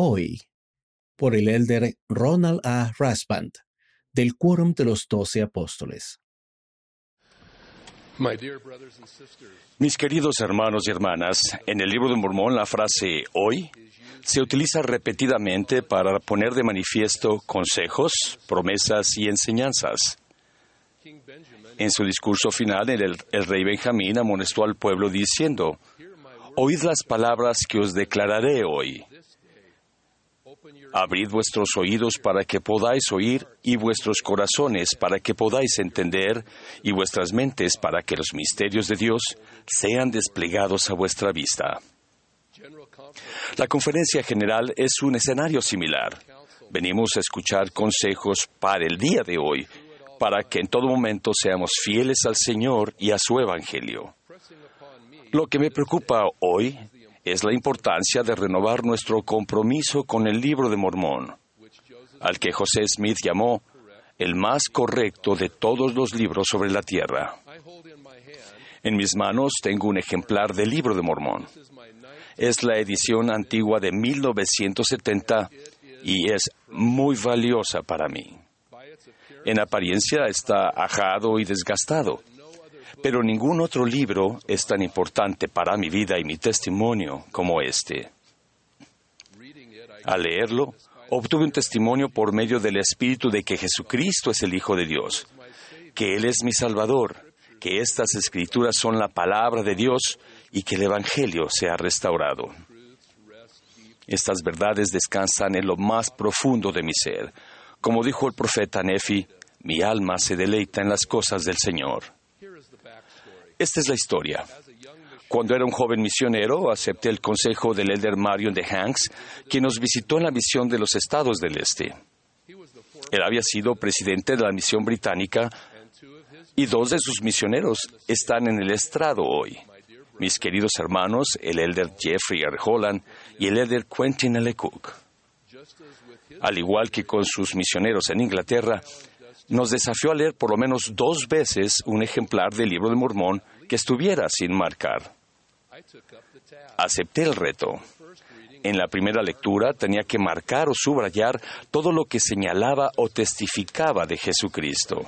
hoy por el elder Ronald A. Rasband del Quórum de los Doce Apóstoles. Mis queridos hermanos y hermanas, en el libro de Mormón la frase hoy se utiliza repetidamente para poner de manifiesto consejos, promesas y enseñanzas. En su discurso final, el, el, rey Benjamín amonestó al pueblo diciendo, Oíd las palabras que os declararé hoy. Abrid vuestros oídos para que podáis oír y vuestros corazones para que podáis entender y vuestras mentes para que los misterios de Dios sean desplegados a vuestra vista. La conferencia general es un escenario similar. Venimos a escuchar consejos para el día de hoy, para que en todo momento seamos fieles al Señor y a su Evangelio. Lo que me preocupa hoy es la importancia de renovar nuestro compromiso con el libro de Mormón, al que José Smith llamó el más correcto de todos los libros sobre la tierra. En mis manos tengo un ejemplar del libro de Mormón. Es la edición antigua de 1970 y es muy valiosa para mí. En apariencia está ajado y desgastado, pero ningún otro libro es tan importante para mi vida y mi testimonio como este. Al leerlo, obtuve un testimonio por medio del Espíritu de que Jesucristo es el Hijo de Dios, que Él es mi Salvador, que estas escrituras son la palabra de Dios y que el Evangelio se ha restaurado. Estas verdades descansan en lo más profundo de mi ser. Como dijo el profeta Nefi, mi alma se deleita en las cosas del Señor. Esta es la historia. Cuando era un joven misionero, acepté el consejo del elder Marion de Hanks, quien nos visitó en la misión de los estados del este. Él había sido presidente de la misión británica y dos de sus misioneros están en el estrado hoy. Mis queridos hermanos, el elder Jeffrey R. Holland y el elder Quentin L. Cook. Al igual que con sus misioneros en Inglaterra, nos desafió a leer por lo menos dos veces un ejemplar del libro de Mormón que estuviera sin marcar. Acepté el reto. En la primera lectura tenía que marcar o subrayar todo lo que señalaba o testificaba de Jesucristo.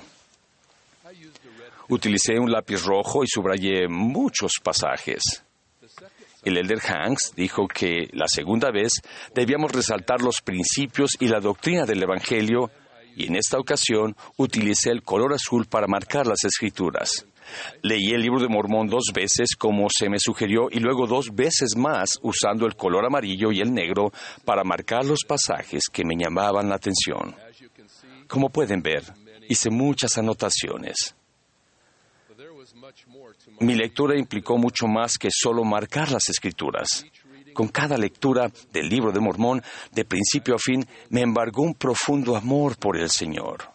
Utilicé un lápiz rojo y subrayé muchos pasajes. El elder Hanks dijo que la segunda vez debíamos resaltar los principios y la doctrina del Evangelio y en esta ocasión utilicé el color azul para marcar las escrituras. Leí el libro de Mormón dos veces como se me sugirió y luego dos veces más usando el color amarillo y el negro para marcar los pasajes que me llamaban la atención. Como pueden ver, hice muchas anotaciones. Mi lectura implicó mucho más que solo marcar las escrituras. Con cada lectura del libro de Mormón, de principio a fin, me embargó un profundo amor por el Señor.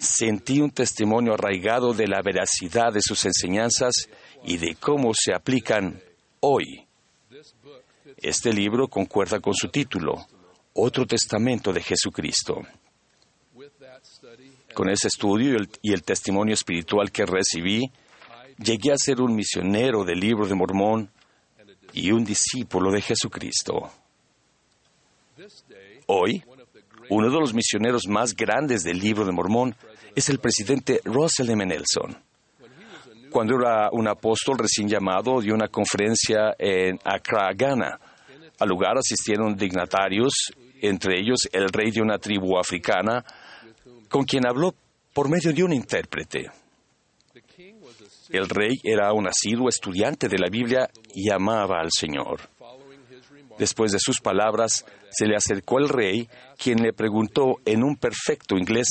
Sentí un testimonio arraigado de la veracidad de sus enseñanzas y de cómo se aplican hoy. Este libro concuerda con su título, Otro Testamento de Jesucristo. Con ese estudio y el, testimonio espiritual que recibí, llegué a ser un misionero del libro de Mormón y un discípulo de Jesucristo. Hoy, uno de los misioneros más grandes del libro de Mormón es el presidente Russell M. Nelson. Cuando era un apóstol recién llamado, dio una conferencia en Accra, Ghana. Al lugar asistieron dignatarios, entre ellos el rey de una tribu africana, con quien habló por medio de un intérprete. El rey era un asiduo estudiante de la Biblia y amaba al Señor. Después de sus palabras, se le acercó el rey, quien le preguntó en un perfecto inglés,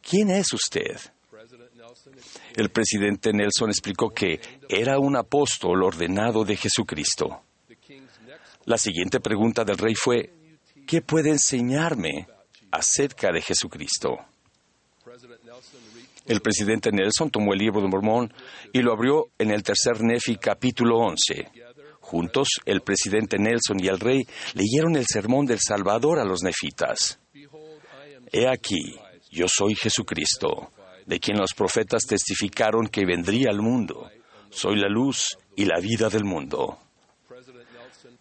¿quién es usted? El presidente Nelson explicó que era un apóstol ordenado de Jesucristo. La siguiente pregunta del rey fue, ¿qué puede enseñarme acerca de Jesucristo? El presidente Nelson tomó el libro de Mormón y lo abrió en el tercer Nefi capítulo 11. Juntos, el presidente Nelson y el rey leyeron el sermón del Salvador a los nefitas. He aquí, yo soy Jesucristo, de quien los profetas testificaron que vendría al mundo. Soy la luz y la vida del mundo.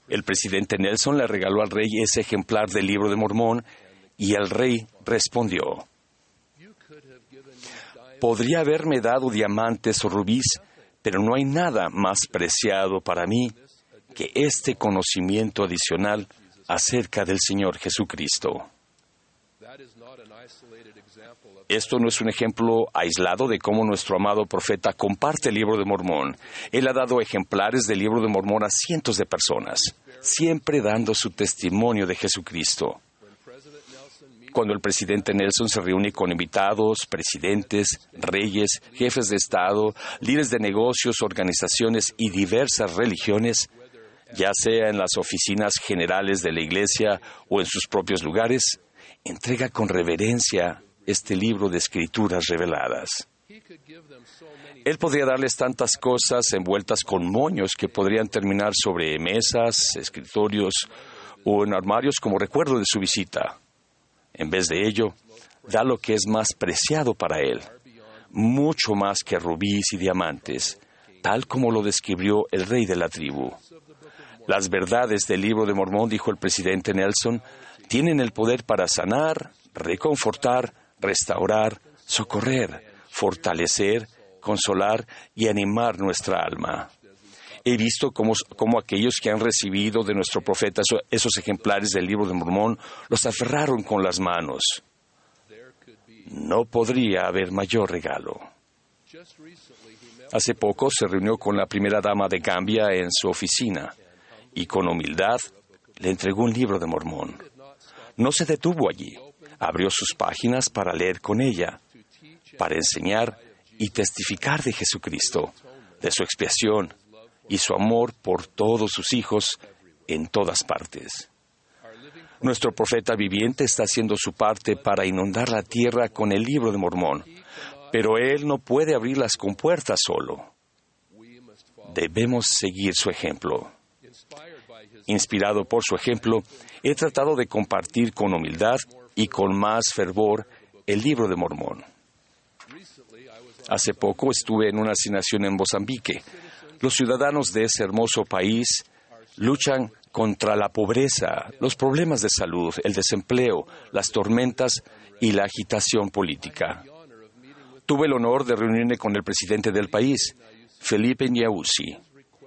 El presidente Nelson le regaló al rey ese ejemplar del libro de Mormón y el rey respondió, Podría haberme dado diamantes o rubíes, pero no hay nada más preciado para mí que este conocimiento adicional acerca del Señor Jesucristo. Esto no es un ejemplo aislado de cómo nuestro amado profeta comparte el libro de Mormón. Él ha dado ejemplares del libro de Mormón a cientos de personas, siempre dando su testimonio de Jesucristo. Cuando el presidente Nelson se reúne con invitados, presidentes, reyes, jefes de Estado, líderes de negocios, organizaciones y diversas religiones, ya sea en las oficinas generales de la Iglesia o en sus propios lugares, entrega con reverencia este libro de escrituras reveladas. Él podría darles tantas cosas envueltas con moños que podrían terminar sobre mesas, escritorios o en armarios como recuerdo de su visita. En vez de ello, da lo que es más preciado para él, mucho más que rubíes y diamantes, tal como lo describió el rey de la tribu. Las verdades del libro de Mormón, dijo el presidente Nelson, tienen el poder para sanar, reconfortar, restaurar, socorrer, fortalecer, consolar y animar nuestra alma. He visto cómo, aquellos que han recibido de nuestro profeta esos ejemplares del libro de Mormón los aferraron con las manos. No podría haber mayor regalo. Hace poco se reunió con la primera dama de Gambia en su oficina y con humildad le entregó un libro de Mormón. No se detuvo allí abrió sus páginas para leer con ella, para enseñar y testificar de Jesucristo, de su expiación y su amor por todos sus hijos en todas partes. Nuestro profeta viviente está haciendo su parte para inundar la tierra con el libro de Mormón, pero él no puede abrir las compuertas solo. Debemos seguir su ejemplo. Inspirado por su ejemplo, he tratado de compartir con humildad y con más fervor el libro de Mormón. Hace poco estuve en una asignación en Mozambique. Los ciudadanos de ese hermoso país luchan contra la pobreza, los problemas de salud, el desempleo, las tormentas y la agitación política. Tuve el honor de reunirme con el presidente del país, Felipe Nyausi,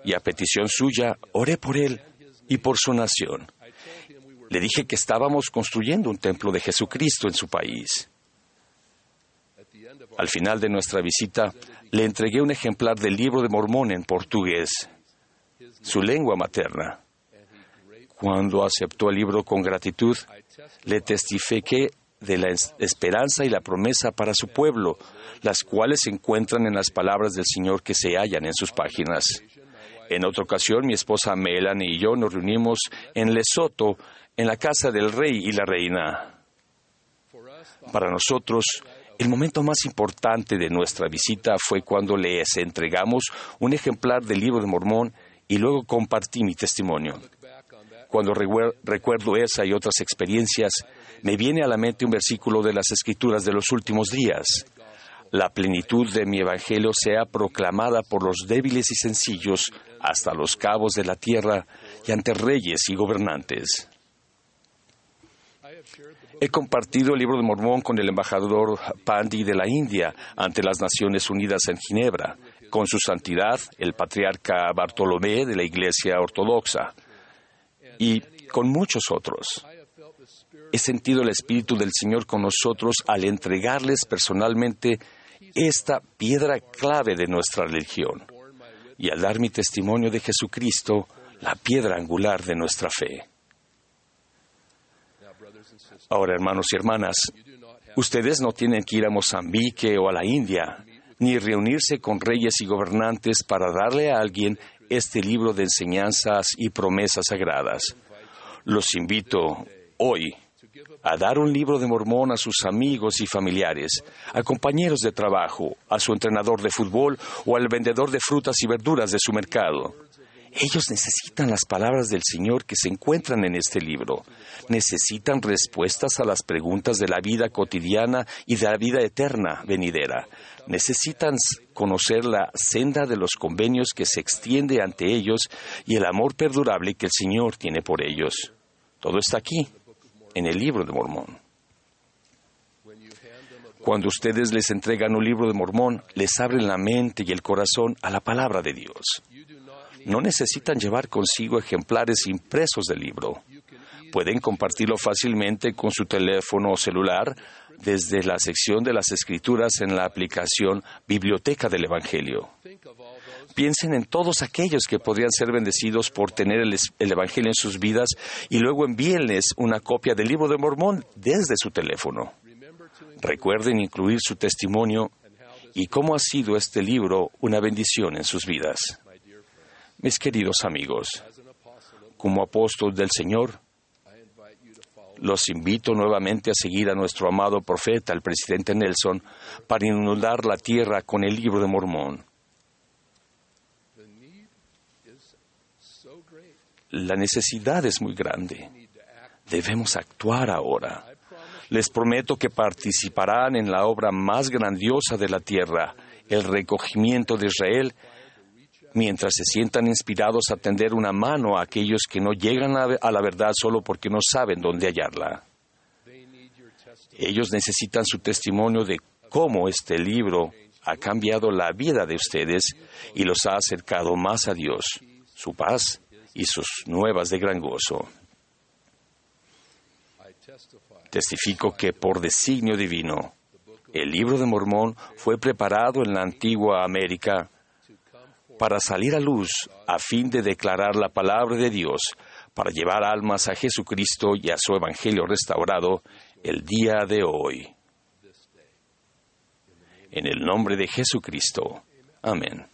y a petición suya oré por él y por su nación. Le dije que estábamos construyendo un templo de Jesucristo en su país. Al final de nuestra visita, le entregué un ejemplar del libro de Mormón en portugués, su lengua materna. Cuando aceptó el libro con gratitud, le testifiqué de la esperanza y la promesa para su pueblo, las cuales se encuentran en las palabras del Señor que se hallan en sus páginas. En otra ocasión, mi esposa Melanie y yo nos reunimos en Lesoto en la casa del rey y la reina. Para nosotros, el momento más importante de nuestra visita fue cuando les entregamos un ejemplar del libro de Mormón y luego compartí mi testimonio. Cuando recuerdo esa y otras experiencias, me viene a la mente un versículo de las Escrituras de los últimos días. La plenitud de mi Evangelio sea proclamada por los débiles y sencillos hasta los cabos de la tierra y ante reyes y gobernantes. He compartido el libro de Mormón con el embajador Pandi de la India ante las Naciones Unidas en Ginebra, con su santidad, el patriarca Bartolomé de la Iglesia Ortodoxa, y con muchos otros. He sentido el Espíritu del Señor con nosotros al entregarles personalmente esta piedra clave de nuestra religión y al dar mi testimonio de Jesucristo, la piedra angular de nuestra fe. Ahora, hermanos y hermanas, ustedes no tienen que ir a Mozambique o a la India, ni reunirse con reyes y gobernantes para darle a alguien este libro de enseñanzas y promesas sagradas. Los invito hoy a dar un libro de mormón a sus amigos y familiares, a compañeros de trabajo, a su entrenador de fútbol o al vendedor de frutas y verduras de su mercado. Ellos necesitan las palabras del Señor que se encuentran en este libro. Necesitan respuestas a las preguntas de la vida cotidiana y de la vida eterna venidera. Necesitan conocer la senda de los convenios que se extiende ante ellos y el amor perdurable que el Señor tiene por ellos. Todo está aquí, en el libro de Mormón. Cuando ustedes les entregan un libro de Mormón, les abren la mente y el corazón a la palabra de Dios. No necesitan llevar consigo ejemplares impresos del libro. Pueden compartirlo fácilmente con su teléfono o celular desde la sección de las escrituras en la aplicación Biblioteca del Evangelio. Piensen en todos aquellos que podrían ser bendecidos por tener el, el, Evangelio en sus vidas y luego envíenles una copia del libro de Mormón desde su teléfono. Recuerden incluir su testimonio y cómo ha sido este libro una bendición en sus vidas. Mis queridos amigos, como apóstol del Señor, los invito nuevamente a seguir a nuestro amado profeta, el presidente Nelson, para inundar la tierra con el libro de Mormón. La necesidad es muy grande. Debemos actuar ahora. Les prometo que participarán en la obra más grandiosa de la tierra, el recogimiento de Israel, mientras se sientan inspirados a tender una mano a aquellos que no llegan a la verdad solo porque no saben dónde hallarla. Ellos necesitan su testimonio de cómo este libro ha cambiado la vida de ustedes y los ha acercado más a Dios, su paz y sus nuevas de gran gozo. Testifico que por designio divino, el libro de Mormón fue preparado en la antigua América para salir a luz a fin de declarar la palabra de Dios, para llevar almas a Jesucristo y a su Evangelio restaurado el día de hoy. En el nombre de Jesucristo. Amén.